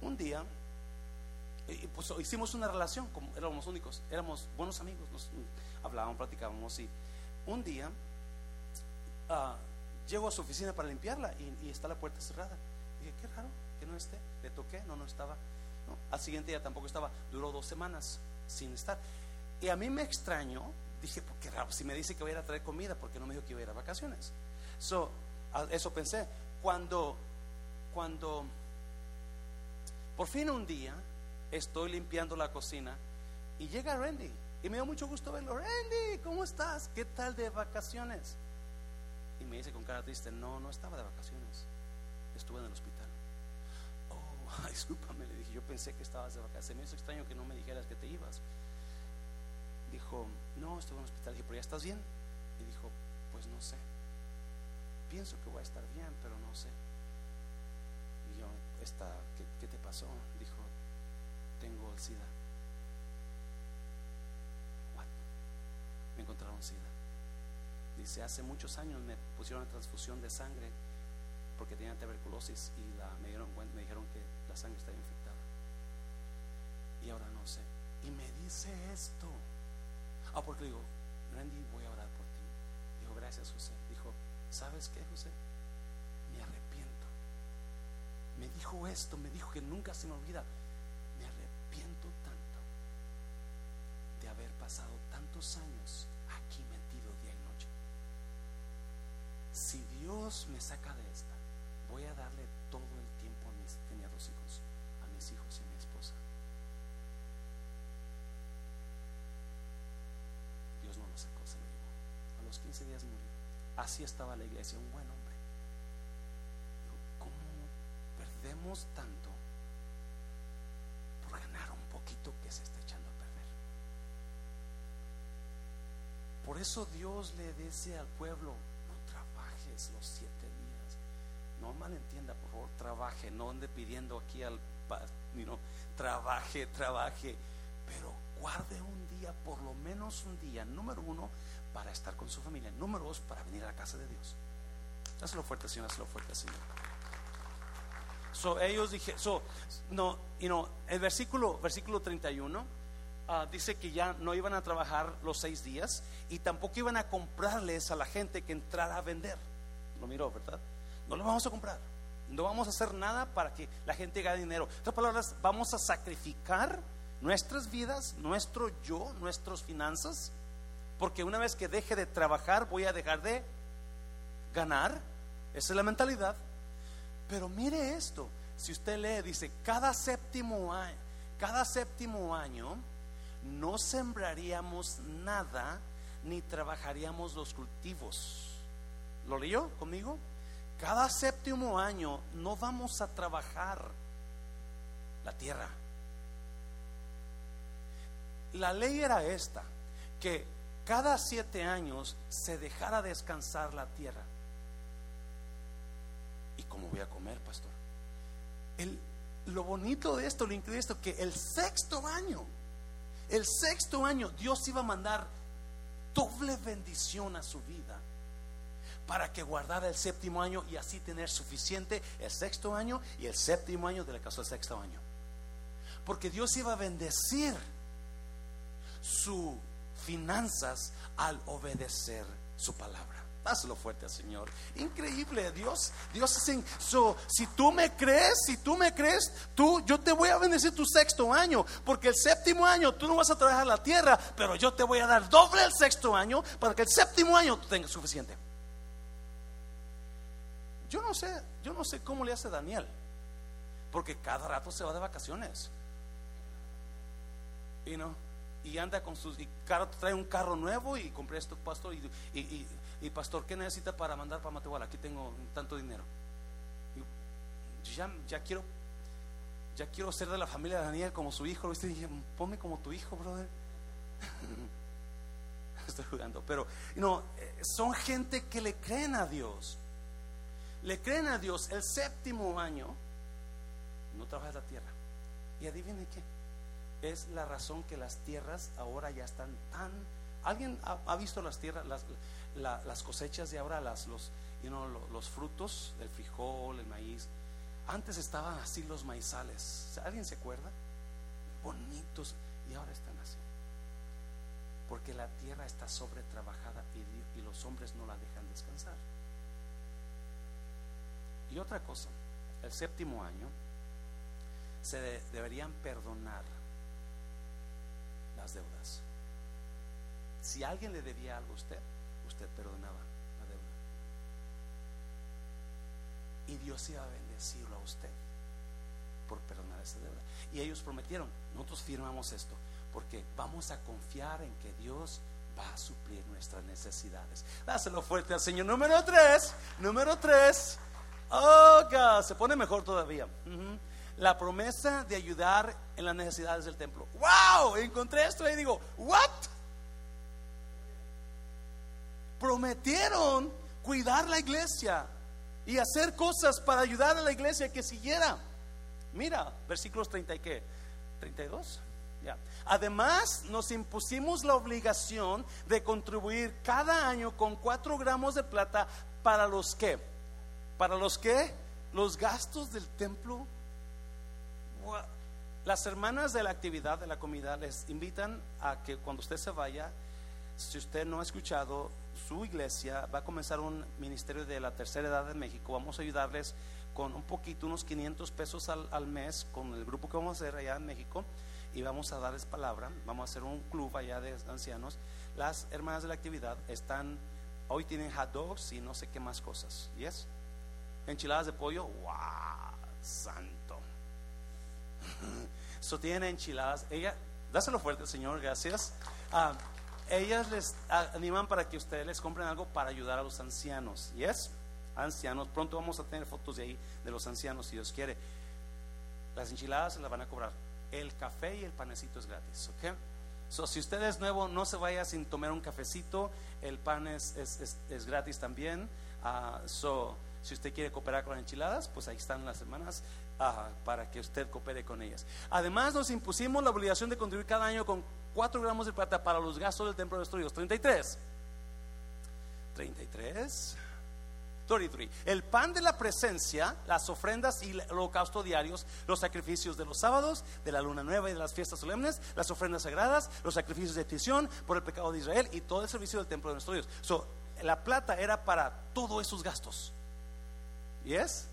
Un día, pues hicimos una relación, como éramos únicos, éramos buenos amigos, nos hablábamos, platicábamos y un día uh, llego a su oficina para limpiarla y está la puerta cerrada. Dije, qué raro, que no esté. Le toqué, no, no estaba. Al siguiente día tampoco estaba. Duró dos semanas sin estar. Y a mí me extrañó. Dije, ¿por qué raro? Si me dice que voy a ir a traer comida, porque no me dijo que iba a ir a vacaciones? So, eso pensé. Cuando, cuando, por fin un día, estoy limpiando la cocina y llega Randy. Y me dio mucho gusto verlo. Randy, ¿cómo estás? ¿Qué tal de vacaciones? Y me dice con cara triste, no, no estaba de vacaciones. Estuve en el hospital. Oh, discúlpame, le dije, yo pensé que estabas de vacaciones. Me hizo extraño que no me dijeras que te ibas. Dijo, no, estuve en el hospital. Dije, pero ya estás bien. Y dijo, pues no sé. Pienso que voy a estar bien, pero no sé. Y yo, ¿qué, qué te pasó? Dijo, tengo el SIDA. What? Me encontraron SIDA. Dice, hace muchos años me pusieron una transfusión de sangre porque tenía tuberculosis y la, me, dieron, me dijeron que la sangre estaba infectada. Y ahora no sé. Y me dice esto. Ah, porque digo, Randy, voy a orar por ti. Dijo, gracias, José. Dijo, ¿sabes qué, José? Me arrepiento. Me dijo esto, me dijo que nunca se me olvida. Me arrepiento tanto de haber pasado tantos años aquí metido día y noche. Si Dios me saca de esta, voy a darle todo el tiempo a mis, tenía dos hijos, a mis hijos y a mi esposa. Dios no lo sacó, se lo llevó. A los 15 días murió. Así estaba la iglesia, un buen hombre. ¿Cómo perdemos tanto por ganar un poquito que se está echando a perder? Por eso Dios le dice al pueblo, no trabajes los siete días. No malentienda, por favor, trabaje, no ande pidiendo aquí al, know, trabaje, trabaje, pero guarde un día, por lo menos un día, número uno, para estar con su familia, número dos, para venir a la casa de Dios. Hazlo fuerte, Señor, hazlo fuerte, Señor. So, ellos dije, so, no, you know, el versículo, versículo 31 ah, dice que ya no iban a trabajar los seis días y tampoco iban a comprarles a la gente que entrara a vender. Lo miró, ¿verdad? No lo vamos a comprar. No vamos a hacer nada para que la gente gane dinero. En otras palabras, vamos a sacrificar nuestras vidas, nuestro yo, nuestras finanzas, porque una vez que deje de trabajar voy a dejar de ganar. Esa es la mentalidad. Pero mire esto, si usted lee, dice, cada séptimo año, no sembraríamos nada ni trabajaríamos los cultivos. ¿Lo leyó conmigo? Cada séptimo año no vamos a trabajar la tierra. La ley era esta, que cada siete años se dejara descansar la tierra. ¿Y cómo voy a comer, pastor? El, lo bonito de esto, lo increíble de esto, que el sexto año, el sexto año, Dios iba a mandar doble bendición a su vida para que guardara el séptimo año y así tener suficiente el sexto año y el séptimo año de la casa del sexto año. Porque Dios iba a bendecir sus finanzas al obedecer su palabra. Dáselo fuerte al Señor. Increíble, Dios. Dios es in- si tú me crees, si tú me crees, tú, yo te voy a bendecir tu sexto año, porque el séptimo año tú no vas a trabajar la tierra, pero yo te voy a dar doble el sexto año para que el séptimo año tú tengas suficiente. Yo no sé, yo no sé cómo le hace Daniel, porque cada rato se va de vacaciones. Y no, y anda con sus, y trae un carro nuevo y compré esto, pastor, y, y, y- pastor, ¿qué necesita para mandar para Matehuala? Aquí tengo tanto dinero. Y ya, ya quiero, ya quiero ser de la familia de Daniel como su hijo. ¿viste? Y dije, ponme como tu hijo, brother. Estoy jugando, pero no, eh, son gente que le creen a Dios. Le creen a Dios el séptimo año, no trabajas la tierra. Y adivinen qué, es la razón que las tierras ahora ya están tan. ¿Alguien ha, visto las tierras, las, la- las cosechas de ahora, las, los, los frutos del frijol, el maíz? Antes estaban así los maizales. ¿Alguien se acuerda? Bonitos. Y ahora están así. Porque la tierra está sobretrabajada y, y los hombres no la dejan descansar. Y otra cosa, el séptimo año se deberían perdonar las deudas. Si alguien le debía algo a usted, usted perdonaba la deuda. Y Dios iba a bendecirlo a usted por perdonar esa deuda. Y ellos prometieron, nosotros firmamos esto, porque vamos a confiar en que Dios va a suplir nuestras necesidades. Dáselo fuerte al Señor. Número tres, número tres. Oh, se pone mejor todavía. La promesa de ayudar en las necesidades del templo. ¡Wow! Encontré esto y digo, ¿what? Prometieron cuidar la iglesia y hacer cosas para ayudar a la iglesia que siguiera. Mira, versículos 30 y qué? 32. Ya. Además, nos impusimos la obligación de contribuir cada año con 4 gramos de plata para los que, para los que, los gastos del templo. Las hermanas de la actividad de la comida les invitan a que cuando usted se vaya, si usted no ha escuchado, su iglesia va a comenzar un ministerio de la tercera edad en México. Vamos a ayudarles con un poquito, unos 500 pesos al, al mes, con el grupo que vamos a hacer allá en México y vamos a darles palabra. Vamos a hacer un club allá de ancianos. Las hermanas de la actividad están, hoy tienen hot dogs y no sé qué más cosas. ¿Yes? Enchiladas de pollo, ¡wow! Santo. Eso tiene enchiladas. Ella, dáselo fuerte, Señor, gracias. Ah, ellas les animan para que ustedes les compren algo para ayudar a los ancianos. ¿Yes? Ancianos. Pronto vamos a tener fotos de ahí de los ancianos, si Dios quiere. Las enchiladas se las van a cobrar el café y el panecito es gratis, ¿ok? So, si usted es nuevo, no se vaya sin tomar un cafecito, el pan es, es, gratis también. Uh, so, si usted quiere cooperar con las enchiladas, pues ahí están las hermanas para que usted coopere con ellas. Además, nos impusimos la obligación de contribuir cada año con 4 gramos de plata para los gastos del templo de los Dios. 33. 33. El pan de la presencia, las ofrendas y el holocausto diarios, los sacrificios de los sábados, de la luna nueva y de las fiestas solemnes, las ofrendas sagradas, los sacrificios de petición por el pecado de Israel y todo el servicio del templo de nuestro Dios. So, la plata era para todos esos gastos. ¿Yes?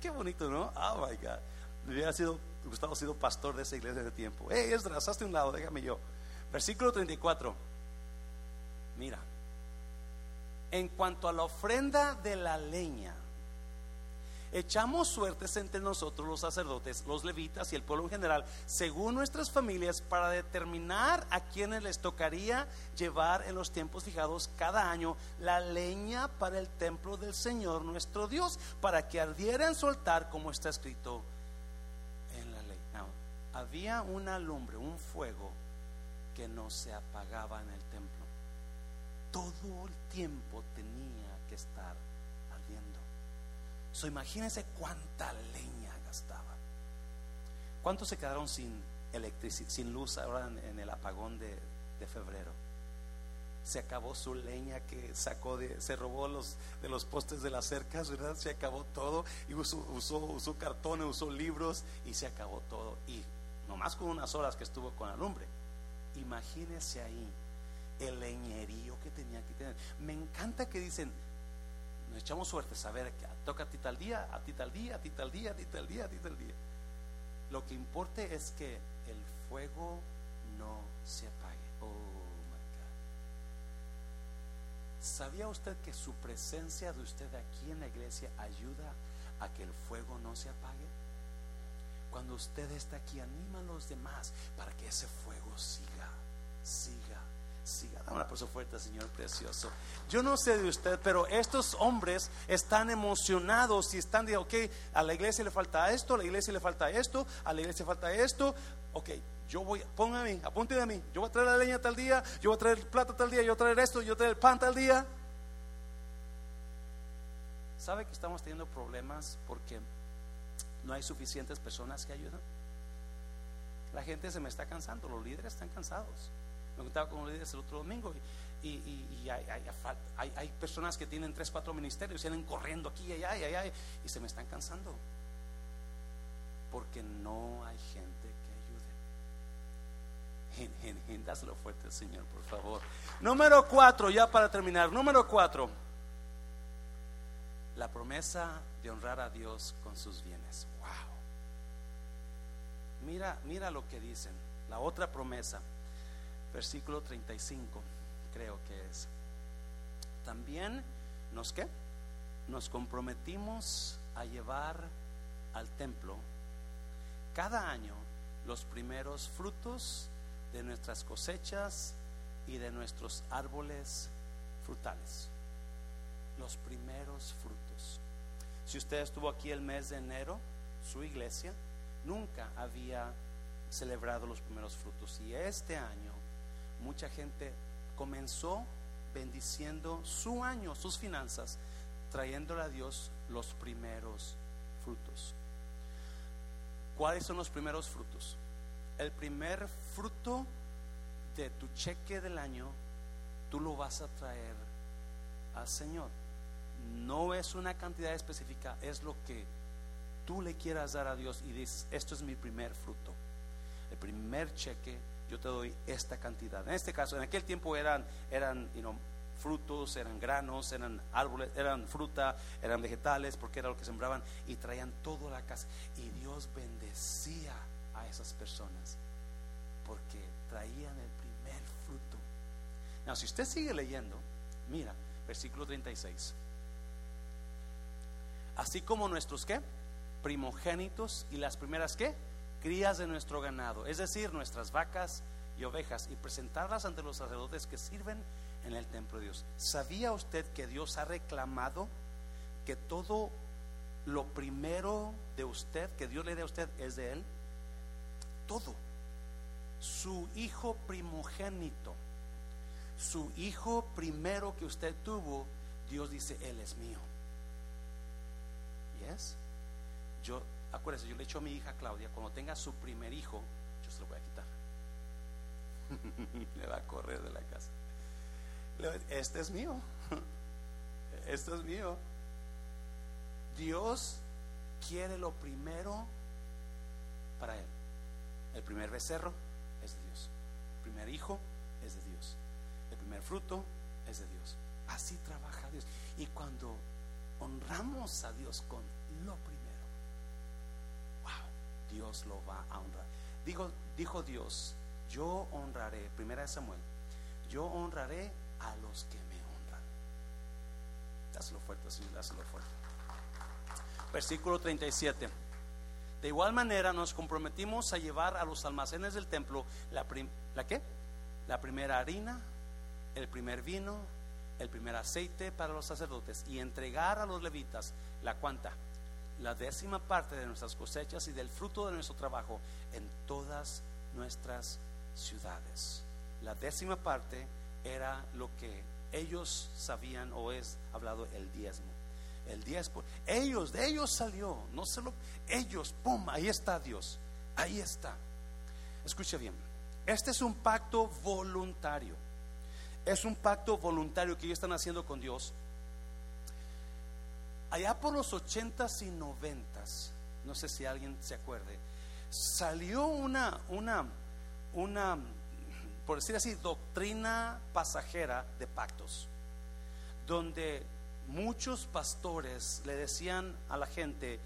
Qué bonito, ¿no? Oh my God. Me hubiera sido, Gustavo sido pastor de esa iglesia de tiempo. Hey, Esdras, hazte un lado, déjame yo. Versículo 34. Mira en cuanto a la ofrenda de la leña, echamos suertes entre nosotros los sacerdotes, los levitas y el pueblo en general, según nuestras familias, para determinar a quienes les tocaría llevar en los tiempos fijados cada año la leña para el templo del Señor nuestro Dios, para que ardiera en su altar como está escrito en la ley. había una lumbre, un fuego que no se apagaba en el templo todo el tiempo tenía que estar. So, imagínense cuánta leña gastaba. ¿Cuántos se quedaron sin electricidad, sin luz ahora en, el apagón de, febrero? Se acabó su leña que sacó de, se robó los, de los postes de las cercas, ¿verdad? Se acabó todo y usó, usó, usó cartones, usó libros y se acabó todo. Y nomás con unas horas que estuvo con la lumbre. Imagínese ahí el leñerío que tenía que tener. Me encanta que dicen, nos echamos suerte, saber que toca a ti tal día, a ti tal día, a ti tal día, a ti tal día, a ti tal día. Lo que importa es que el fuego no se apague. Oh my God. ¿Sabía usted que su presencia de usted aquí en la iglesia ayuda a que el fuego no se apague? Cuando usted está aquí, anima a los demás para que ese fuego siga, siga Siga, dame un aplauso fuerte, Señor precioso. Yo no sé de usted, pero estos hombres están emocionados y están de, ok, a la iglesia le falta esto, a la iglesia le falta esto, a la iglesia le falta esto. Ok, yo voy, mí, apunte a mí. Yo voy a traer la leña tal día, yo voy a traer el plato tal día, yo voy a traer esto, yo voy a traer el pan tal día. ¿Sabe que estamos teniendo problemas porque no hay suficientes personas que ayudan? La gente se me está cansando, los líderes están cansados. Me contaba con líderes el otro domingo y, y, hay, hay, hay, personas que tienen tres, cuatro ministerios y vienen corriendo aquí y allá y allá y se me están cansando. Porque no hay gente que ayude. En, dáselo fuerte, Señor, por favor. Número cuatro, ya para terminar. Número cuatro. La promesa de honrar a Dios con sus bienes. Wow. mira, mira lo que dicen. La otra promesa, versículo 35, creo que es. También nos qué? Nos comprometimos a llevar al templo cada año los primeros frutos de nuestras cosechas y de nuestros árboles frutales. Los primeros frutos. Si usted estuvo aquí el mes de enero, su iglesia nunca había celebrado los primeros frutos. Y este año mucha gente comenzó bendiciendo su año, sus finanzas, trayéndole a Dios los primeros frutos. ¿Cuáles son los primeros frutos? El primer fruto de tu cheque del año, tú lo vas a traer al Señor. No es una cantidad específica, es lo que tú le quieras dar a Dios y dices, esto es mi primer fruto. El primer cheque, yo te doy esta cantidad. En este caso, en aquel tiempo eran, eran frutos, eran granos, eran árboles, eran fruta, eran vegetales, porque era lo que sembraban y traían todo a la casa. Y Dios bendecía a esas personas porque traían el primer fruto. Now, si usted sigue leyendo, mira, versículo 36. Así como nuestros qué? primogénitos y las primeras qué? Crías de nuestro ganado, es decir, nuestras vacas y ovejas, y presentarlas ante los sacerdotes que sirven en el templo de Dios. ¿Sabía usted que Dios ha reclamado que todo lo primero de usted, que Dios le dé a usted, es de Él? Todo. Su hijo primogénito, su hijo primero que usted tuvo, Dios dice, Él es mío. ¿Yes? Yo, acuérdese, yo le echo a mi hija Claudia, cuando tenga su primer hijo, yo se lo voy a quitar. le va a correr de la casa. Este es mío. Este es mío. Dios quiere lo primero para él. El primer becerro es de Dios. El primer hijo es de Dios. El primer fruto es de Dios. Así trabaja Dios. Y cuando honramos a Dios con lo primero, Dios lo va a honrar. Dijo, dijo Dios, yo honraré, primera de Samuel, yo honraré a los que me honran. Dáselo fuerte, Señor, dáselo fuerte. Versículo 37. De igual manera nos comprometimos a llevar a los almacenes del templo la, ¿la qué? La primera harina, el primer vino, el primer aceite para los sacerdotes y entregar a los levitas la cuanta, la décima parte de nuestras cosechas y del fruto de nuestro trabajo en todas nuestras ciudades. La décima parte era lo que ellos sabían o es hablado el diezmo. El diezmo, ellos, de ellos salió, no solo ellos, pum, ahí está Dios, ahí está. Escucha bien, este es un pacto voluntario. Es un pacto voluntario que ellos están haciendo con Dios allá por los ochentas y noventas, no sé si alguien se acuerde, salió una, una, una, por decir así, doctrina pasajera de pactos, donde muchos pastores le decían a la gente,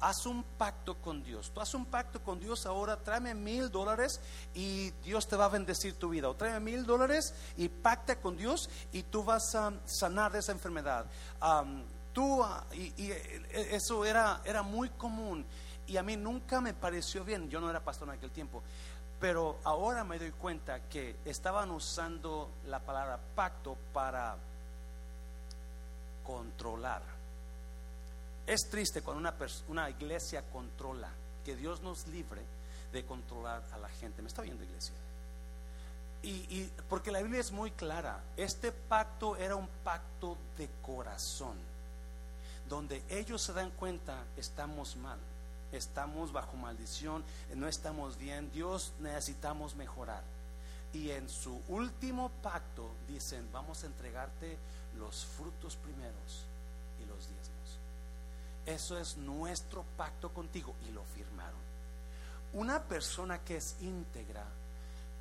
haz un pacto con Dios. Tú haz un pacto con Dios ahora, tráeme mil dólares y Dios te va a bendecir tu vida. O tráeme mil dólares y pacta con Dios y tú vas a sanar de esa enfermedad. Tú, ah, y, e, eso era, era muy común. Y a mí nunca me pareció bien. Yo no era pastor en aquel tiempo. Pero ahora me doy cuenta que estaban usando la palabra pacto para controlar. Es triste cuando una, una iglesia controla, que Dios nos libre de controlar a la gente. ¿Me está viendo iglesia? Y, y, porque la Biblia es muy clara, este pacto era un pacto de corazón donde ellos se dan cuenta, estamos mal, estamos bajo maldición, no estamos bien, Dios necesitamos mejorar. Y en su último pacto dicen, vamos a entregarte los frutos primeros y los diezmos. Eso es nuestro pacto contigo y lo firmaron. Una persona que es íntegra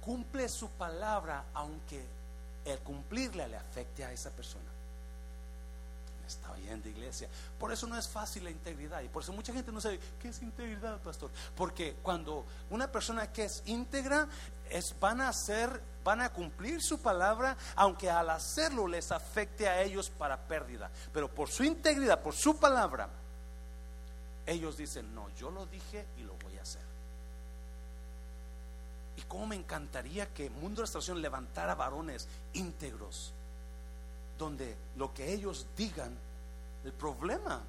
cumple su palabra aunque el cumplirla le afecte a esa persona. Está oyendo iglesia. Por eso no es fácil la integridad y por eso mucha gente no sabe qué es integridad, pastor. Porque cuando una persona que es íntegra es van a hacer, van a cumplir su palabra, aunque al hacerlo les afecte a ellos para pérdida. Pero por su integridad, por su palabra, ellos dicen, no, yo lo dije y lo voy a hacer. Y cómo me encantaría que Mundo de Restauración levantara varones íntegros, donde lo que ellos digan, el problema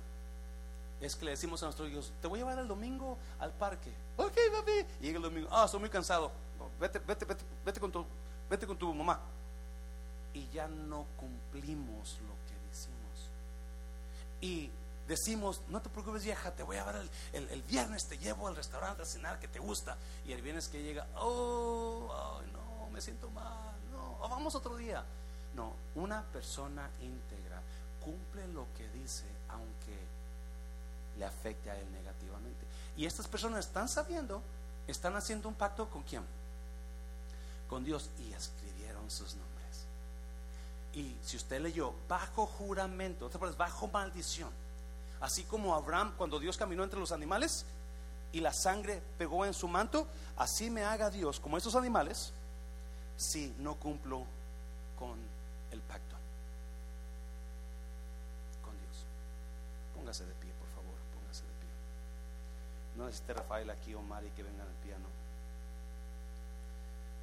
es que le decimos a nuestros hijos, te voy a llevar el domingo al parque. Ok, papi. Y llega el domingo, ah, estoy muy cansado. Vete, vete, vete, vete con tu, vete con tu mamá. Y ya no cumplimos lo que decimos. Y decimos, no te preocupes vieja, te voy a ver el, viernes, te llevo al restaurante a cenar que te gusta. Y el viernes que llega, oh, no, me siento mal, no, vamos otro día. No, una persona íntegra cumple lo que dice aunque le afecte a él negativamente. Y estas personas están sabiendo, están haciendo un pacto con quién? Con Dios y escribieron sus nombres. Y si usted leyó, bajo juramento, bajo maldición Así como Abraham cuando Dios caminó entre los animales y la sangre pegó en su manto, así me haga Dios como estos animales si no cumplo con el pacto. Con Dios. Póngase de pie, por favor, póngase de pie. No necesite Rafael aquí o Mari que vengan al piano.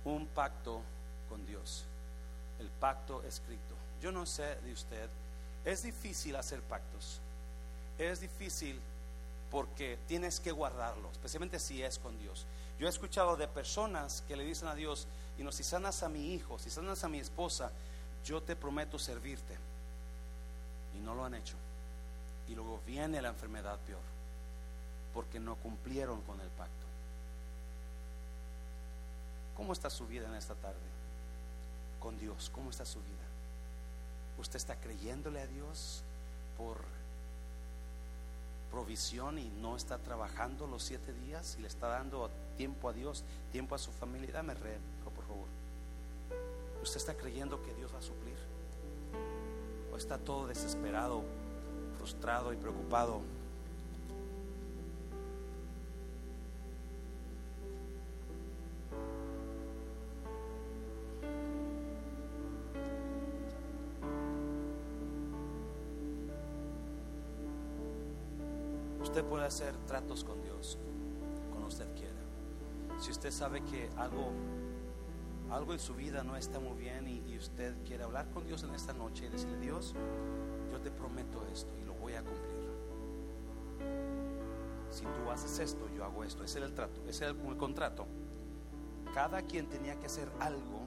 Un pacto con Dios. El pacto escrito. Yo no sé de usted, es difícil hacer pactos es difícil porque tienes que guardarlo, especialmente si es con Dios. Yo he escuchado de personas que le dicen a Dios, y no, si sanas a mi hijo, si sanas a mi esposa, yo te prometo servirte. Y no lo han hecho. Y luego viene la enfermedad peor, porque no cumplieron con el pacto. ¿Cómo está su vida en esta tarde? Con Dios, ¿cómo está su vida? ¿Usted está creyéndole a Dios por provisión y no está trabajando los siete días y le está dando tiempo a Dios, tiempo a su familia, dame re. ¿Usted está creyendo que Dios va a suplir? ¿O está todo desesperado, frustrado y preocupado? Usted puede hacer tratos con Dios cuando usted quiera. Si usted sabe que algo, algo en su vida no está muy bien y, usted quiere hablar con Dios en esta noche y decirle, Dios, yo te prometo esto y lo voy a cumplir. Si tú haces esto, yo hago esto. Ese era el trato, ese era el contrato. Cada quien tenía que hacer algo